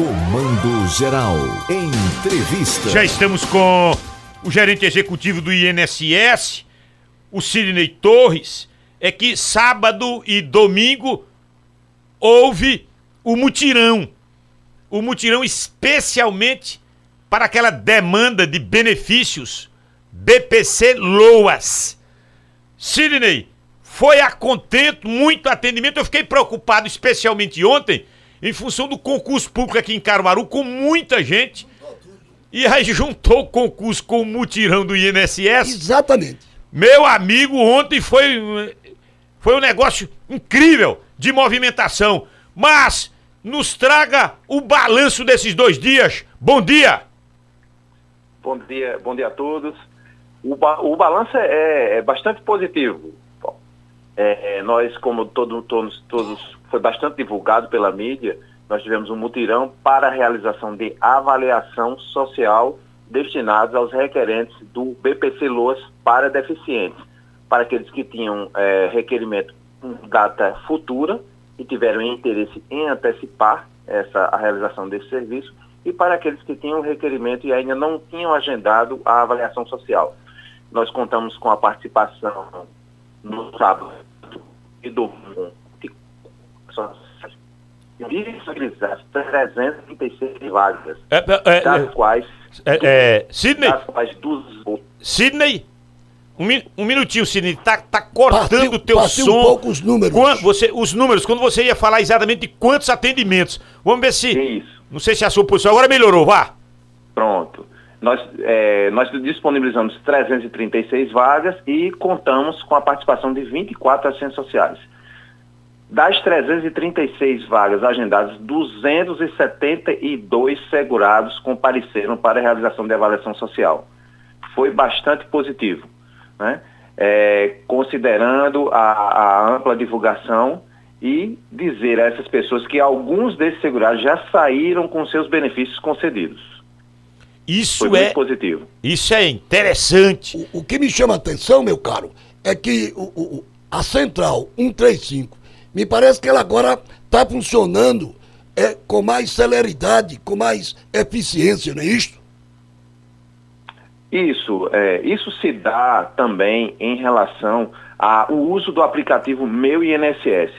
Comando Geral. Entrevista. Já estamos com o gerente executivo do INSS, o Sidney Torres. É que sábado e domingo houve o mutirão. O mutirão especialmente para aquela demanda de benefícios BPC Loas. Sidney, foi a contento, muito atendimento. Eu fiquei preocupado, especialmente ontem, em função do concurso público aqui em Caruaru, com muita gente. E aí juntou o concurso com o mutirão do INSS. Exatamente. Meu amigo, ontem foi, foi um negócio incrível de movimentação. Mas nos traga o balanço desses dois dias. Bom dia! Bom dia, bom dia a todos. O, ba o balanço é, é, bastante positivo. É, é, nós, como todo, todos, todos, foi bastante divulgado pela mídia, nós tivemos um mutirão para a realização de avaliação social destinados aos requerentes do BPC Loas para deficientes, para aqueles que tinham é, requerimento com data futura e tiveram interesse em antecipar essa, a realização desse serviço, e para aqueles que tinham requerimento e ainda não tinham agendado a avaliação social. Nós contamos com a participação no sábado e domingo disponibilizar 336 vagas, É, é, é, das quais, é, é, Sidney, das quais dos, Sidney, um, mi- um minutinho, Sidney, tá, tá cortando o teu partiu som. um pouco os números. Quan- você, os números, quando você ia falar exatamente de quantos atendimentos. Vamos ver se. Isso. Não sei se a sua posição agora melhorou, vá. Pronto. Nós, é, nós disponibilizamos 336 vagas e contamos com a participação de 24 assistentes sociais. Das 336 vagas agendadas, 272 segurados compareceram para a realização de avaliação social. Foi bastante positivo, né? É, considerando a, a ampla divulgação e dizer a essas pessoas que alguns desses segurados já saíram com seus benefícios concedidos. Isso Foi é, muito positivo. isso é interessante. O, o que me chama a atenção, meu caro, é que o, o- o- a Central 135, me parece que ela agora está funcionando é, com mais celeridade, com mais eficiência, não é isto? Isso, é, isso se dá também em relação ao uso do aplicativo Meu INSS.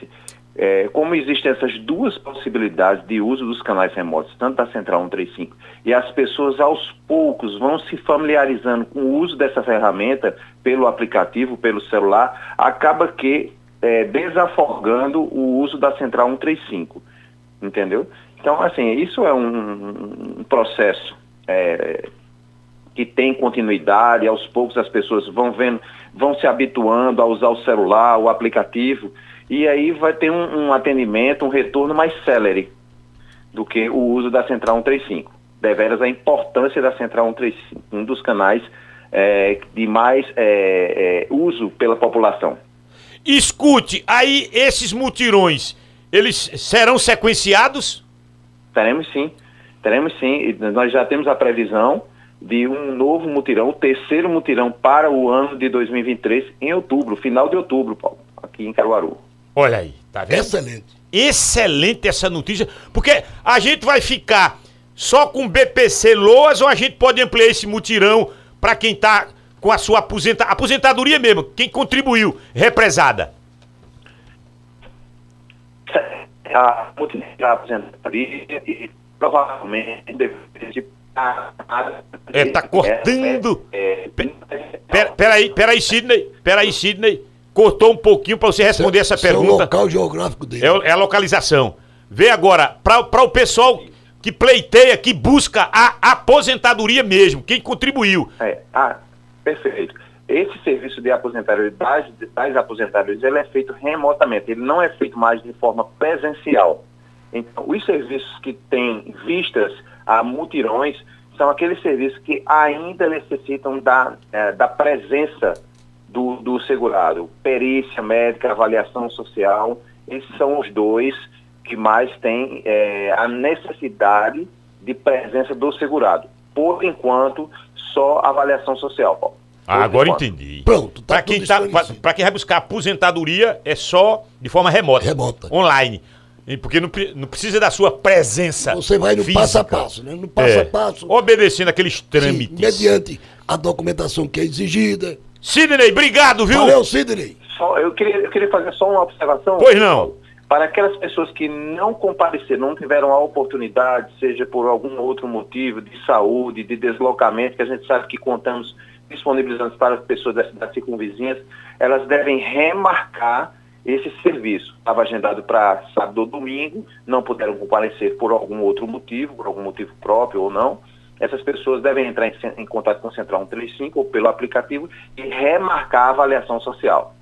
É, como existem essas duas possibilidades de uso dos canais remotos, tanto da Central 135, e as pessoas aos poucos vão se familiarizando com o uso dessa ferramenta pelo aplicativo, pelo celular, acaba que é, desafogando o uso da Central 135. Entendeu? Então, assim, isso é um, um processo é, que tem continuidade, aos poucos as pessoas vão vendo, vão se habituando a usar o celular, o aplicativo, e aí vai ter um, um atendimento, um retorno mais célere do que o uso da Central 135. Deveras a importância da Central 135, um dos canais é, de mais é, é, uso pela população. Escute, aí esses mutirões, eles serão sequenciados? Teremos sim, teremos sim. Nós já temos a previsão de um novo mutirão, o terceiro mutirão para o ano de 2023, em outubro, final de outubro, Paulo, aqui em Caruaru. Olha aí, tá vendo? Excelente. Excelente essa notícia, porque a gente vai ficar só com BPC Loas ou a gente pode ampliar esse mutirão para quem tá com a sua aposenta... aposentadoria mesmo, quem contribuiu, represada. A mutirão da aposentadoria e provavelmente depois de... É, tá cortando. É, é, Pera, peraí, peraí, Sidney, peraí, Sidney, cortou um pouquinho para você responder essa pergunta. local geográfico dele. É, o- é a localização. Vê agora, para o pessoal que pleiteia, que busca a aposentadoria mesmo, quem contribuiu. É, ah, perfeito. Esse serviço de aposentadoria das, das aposentadorias, ele é feito remotamente, ele não é feito mais de forma presencial. Então, os serviços que têm vistas a mutirões são aqueles serviços que ainda necessitam da, eh, da presença do, do segurado. Perícia médica, avaliação social, esses são os dois que mais têm eh, a necessidade de presença do segurado. Por enquanto, só avaliação social, Paulo. Ah, Por agora enquanto. entendi. Pronto, tá Pra quem, tá, quem vai buscar aposentadoria, é só de forma remota. Remota. Online. Porque não, não precisa da sua presença. Você vai no física. passo a passo, né? No passo É. a passo. Obedecendo aqueles sim, trâmites. mediante a documentação que é exigida. Sidney, obrigado, viu? Valeu, Sidney. Só, eu, queria, eu queria fazer só uma observação. Pois não. Para aquelas pessoas que não compareceram, não tiveram a oportunidade, seja por algum outro motivo, de saúde, de deslocamento, que a gente sabe que contamos disponibilizando para as pessoas das cidades circunvizinhas, elas devem remarcar esse serviço. Estava agendado para sábado ou domingo, não puderam comparecer por algum outro motivo, por algum motivo próprio ou não. Essas pessoas devem entrar em, em contato com o Central 135 ou pelo aplicativo e remarcar a avaliação social.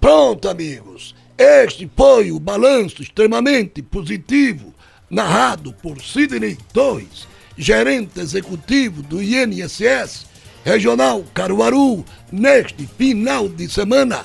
Pronto, amigos. Este foi o balanço extremamente positivo narrado por Sidney Torres, gerente executivo do INSS Regional Caruaru, neste final de semana